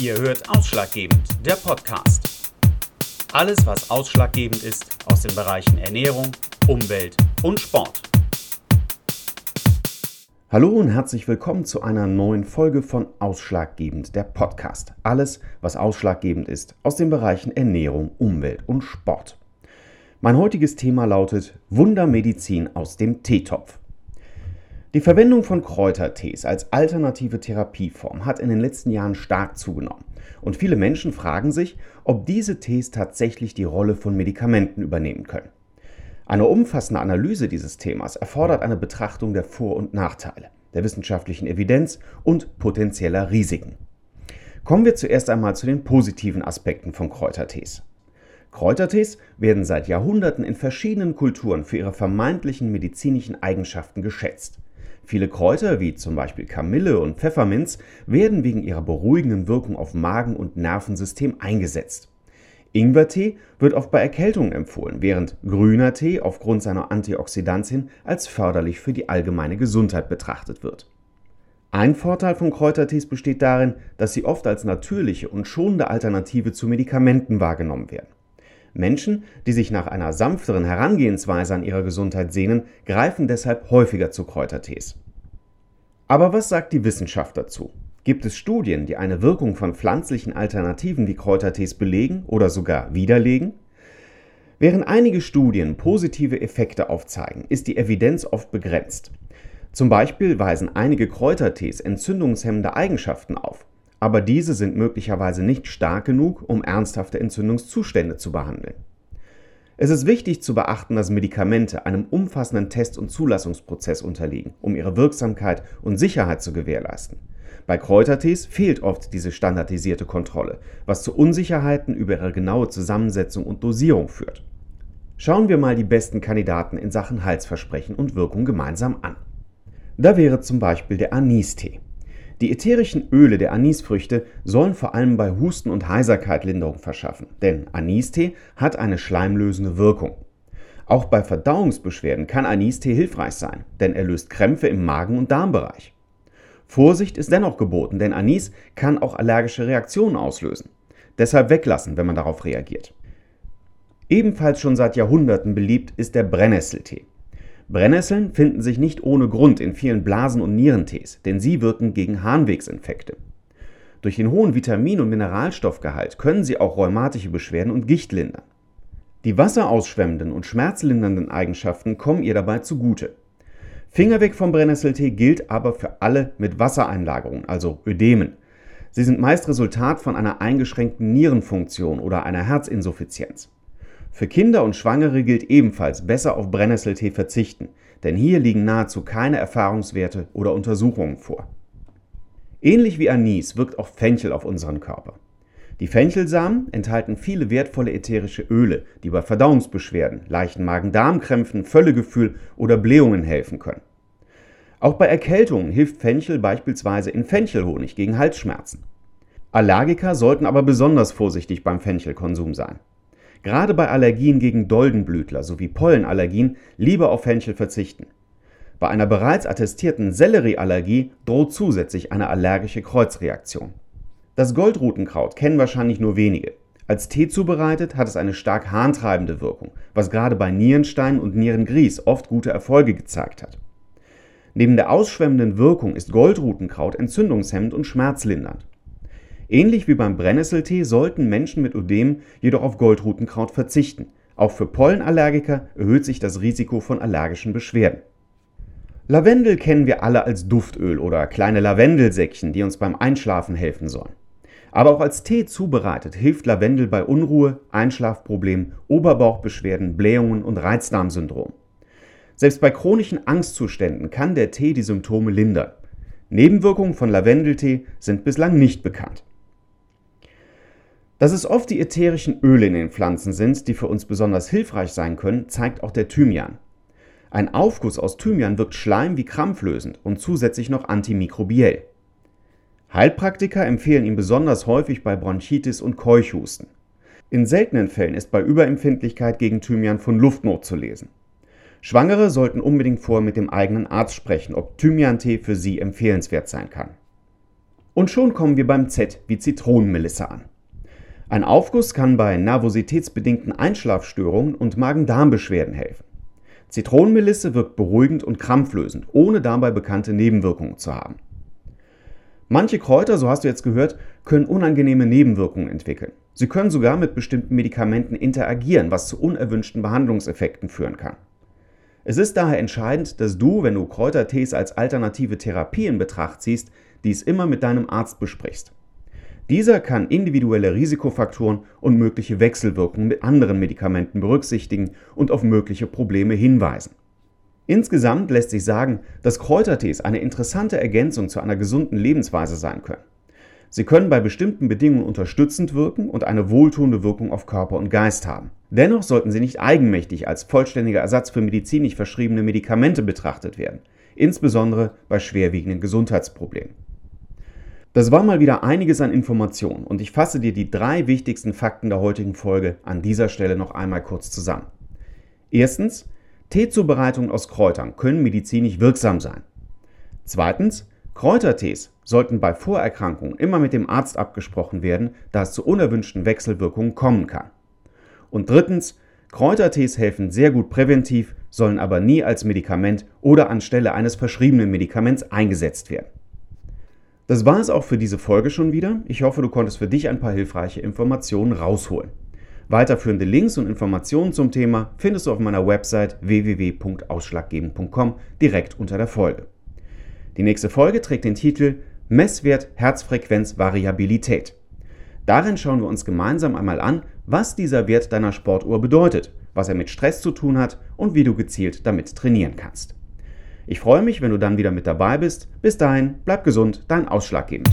Ihr hört Ausschlaggebend, der Podcast. Alles, was ausschlaggebend ist aus den Bereichen Ernährung, Umwelt und Sport. Hallo und herzlich willkommen zu einer neuen Folge von Ausschlaggebend, der Podcast. Alles, was ausschlaggebend ist aus den Bereichen Ernährung, Umwelt und Sport. Mein heutiges Thema lautet Wundermedizin aus dem Teetopf. Die Verwendung von Kräutertees als alternative Therapieform hat in den letzten Jahren stark zugenommen. Und viele Menschen fragen sich, ob diese Tees tatsächlich die Rolle von Medikamenten übernehmen können. Eine umfassende Analyse dieses Themas erfordert eine Betrachtung der Vor- und Nachteile, der wissenschaftlichen Evidenz und potenzieller Risiken. Kommen wir zuerst einmal zu den positiven Aspekten von Kräutertees. Kräutertees werden seit Jahrhunderten in verschiedenen Kulturen für ihre vermeintlichen medizinischen Eigenschaften geschätzt. Viele Kräuter, wie zum Beispiel Kamille und Pfefferminz, werden wegen ihrer beruhigenden Wirkung auf Magen- und Nervensystem eingesetzt. Ingwertee wird oft bei Erkältungen empfohlen, während grüner Tee aufgrund seiner Antioxidantien als förderlich für die allgemeine Gesundheit betrachtet wird. Ein Vorteil von Kräutertees besteht darin, dass sie oft als natürliche und schonende Alternative zu Medikamenten wahrgenommen werden. Menschen, die sich nach einer sanfteren Herangehensweise an ihre Gesundheit sehnen, greifen deshalb häufiger zu Kräutertees. Aber was sagt die Wissenschaft dazu? Gibt es Studien, die eine Wirkung von pflanzlichen Alternativen wie Kräutertees belegen oder sogar widerlegen? Während einige Studien positive Effekte aufzeigen, ist die Evidenz oft begrenzt. Zum Beispiel weisen einige Kräutertees entzündungshemmende Eigenschaften auf, aber diese sind möglicherweise nicht stark genug, um ernsthafte Entzündungszustände zu behandeln. Es ist wichtig zu beachten, dass Medikamente einem umfassenden Test- und Zulassungsprozess unterliegen, um ihre Wirksamkeit und Sicherheit zu gewährleisten. Bei Kräutertees fehlt oft diese standardisierte Kontrolle, was zu Unsicherheiten über ihre genaue Zusammensetzung und Dosierung führt. Schauen wir mal die besten Kandidaten in Sachen Halsversprechen und Wirkung gemeinsam an. Da wäre zum Beispiel der Anistee. Die ätherischen Öle der Anisfrüchte sollen vor allem bei Husten und Heiserkeit Linderung verschaffen, denn Anistee hat eine schleimlösende Wirkung. Auch bei Verdauungsbeschwerden kann Anistee hilfreich sein, denn er löst Krämpfe im Magen- und Darmbereich. Vorsicht ist dennoch geboten, denn Anis kann auch allergische Reaktionen auslösen. Deshalb weglassen, wenn man darauf reagiert. Ebenfalls schon seit Jahrhunderten beliebt ist der Brennnesseltee. Brennnesseln finden sich nicht ohne Grund in vielen Blasen- und Nierentees, denn sie wirken gegen Harnwegsinfekte. Durch den hohen Vitamin- und Mineralstoffgehalt können sie auch rheumatische Beschwerden und Gicht lindern. Die wasserausschwemmenden und schmerzlindernden Eigenschaften kommen ihr dabei zugute. Finger weg vom Brennnesseltee gilt aber für alle mit Wassereinlagerungen, also Ödemen. Sie sind meist Resultat von einer eingeschränkten Nierenfunktion oder einer Herzinsuffizienz. Für Kinder und Schwangere gilt ebenfalls besser auf Brennnesseltee verzichten, denn hier liegen nahezu keine Erfahrungswerte oder Untersuchungen vor. Ähnlich wie Anis wirkt auch Fenchel auf unseren Körper. Die Fenchelsamen enthalten viele wertvolle ätherische Öle, die bei Verdauungsbeschwerden, leichten Magen-Darm-Krämpfen, Völlegefühl oder Blähungen helfen können. Auch bei Erkältungen hilft Fenchel beispielsweise in Fenchelhonig gegen Halsschmerzen. Allergiker sollten aber besonders vorsichtig beim Fenchelkonsum sein. Gerade bei Allergien gegen Doldenblütler sowie Pollenallergien lieber auf Fenchel verzichten. Bei einer bereits attestierten Sellerieallergie droht zusätzlich eine allergische Kreuzreaktion. Das Goldrutenkraut kennen wahrscheinlich nur wenige. Als Tee zubereitet hat es eine stark harntreibende Wirkung, was gerade bei Nierenstein und Nierengrieß oft gute Erfolge gezeigt hat. Neben der ausschwemmenden Wirkung ist Goldrutenkraut entzündungshemmend und schmerzlindernd. Ähnlich wie beim Brennnesseltee sollten Menschen mit Ödem jedoch auf Goldrutenkraut verzichten. Auch für Pollenallergiker erhöht sich das Risiko von allergischen Beschwerden. Lavendel kennen wir alle als Duftöl oder kleine Lavendelsäckchen, die uns beim Einschlafen helfen sollen. Aber auch als Tee zubereitet hilft Lavendel bei Unruhe, Einschlafproblemen, Oberbauchbeschwerden, Blähungen und Reizdarmsyndrom. Selbst bei chronischen Angstzuständen kann der Tee die Symptome lindern. Nebenwirkungen von Lavendeltee sind bislang nicht bekannt. Dass es oft die ätherischen Öle in den Pflanzen sind, die für uns besonders hilfreich sein können, zeigt auch der Thymian. Ein Aufguss aus Thymian wirkt schleim- wie krampflösend und zusätzlich noch antimikrobiell. Heilpraktiker empfehlen ihn besonders häufig bei Bronchitis und Keuchhusten. In seltenen Fällen ist bei Überempfindlichkeit gegen Thymian von Luftnot zu lesen. Schwangere sollten unbedingt vorher mit dem eigenen Arzt sprechen, ob Thymiantee für sie empfehlenswert sein kann. Und schon kommen wir beim Z wie Zitronenmelisse an. Ein Aufguss kann bei nervositätsbedingten Einschlafstörungen und Magen-Darm-Beschwerden helfen. Zitronenmelisse wirkt beruhigend und krampflösend, ohne dabei bekannte Nebenwirkungen zu haben. Manche Kräuter, so hast du jetzt gehört, können unangenehme Nebenwirkungen entwickeln. Sie können sogar mit bestimmten Medikamenten interagieren, was zu unerwünschten Behandlungseffekten führen kann. Es ist daher entscheidend, dass du, wenn du Kräutertees als alternative Therapie in Betracht ziehst, dies immer mit deinem Arzt besprichst. Dieser kann individuelle Risikofaktoren und mögliche Wechselwirkungen mit anderen Medikamenten berücksichtigen und auf mögliche Probleme hinweisen. Insgesamt lässt sich sagen, dass Kräutertees eine interessante Ergänzung zu einer gesunden Lebensweise sein können. Sie können bei bestimmten Bedingungen unterstützend wirken und eine wohltuende Wirkung auf Körper und Geist haben. Dennoch sollten sie nicht eigenmächtig als vollständiger Ersatz für medizinisch verschriebene Medikamente betrachtet werden, insbesondere bei schwerwiegenden Gesundheitsproblemen. Das war mal wieder einiges an Informationen und ich fasse dir die drei wichtigsten Fakten der heutigen Folge an dieser Stelle noch einmal kurz zusammen. Erstens, Teezubereitungen aus Kräutern können medizinisch wirksam sein. Zweitens, Kräutertees sollten bei Vorerkrankungen immer mit dem Arzt abgesprochen werden, da es zu unerwünschten Wechselwirkungen kommen kann. Und drittens, Kräutertees helfen sehr gut präventiv, sollen aber nie als Medikament oder anstelle eines verschriebenen Medikaments eingesetzt werden. Das war es auch für diese Folge schon wieder. Ich hoffe, du konntest für dich ein paar hilfreiche Informationen rausholen. Weiterführende Links und Informationen zum Thema findest du auf meiner Website www.ausschlaggebend.com direkt unter der Folge. Die nächste Folge trägt den Titel Messwert Herzfrequenz Variabilität. Darin schauen wir uns gemeinsam einmal an, was dieser Wert deiner Sportuhr bedeutet, was er mit Stress zu tun hat und wie du gezielt damit trainieren kannst. Ich freue mich, wenn du dann wieder mit dabei bist. Bis dahin, bleib gesund, dein Ausschlaggebend.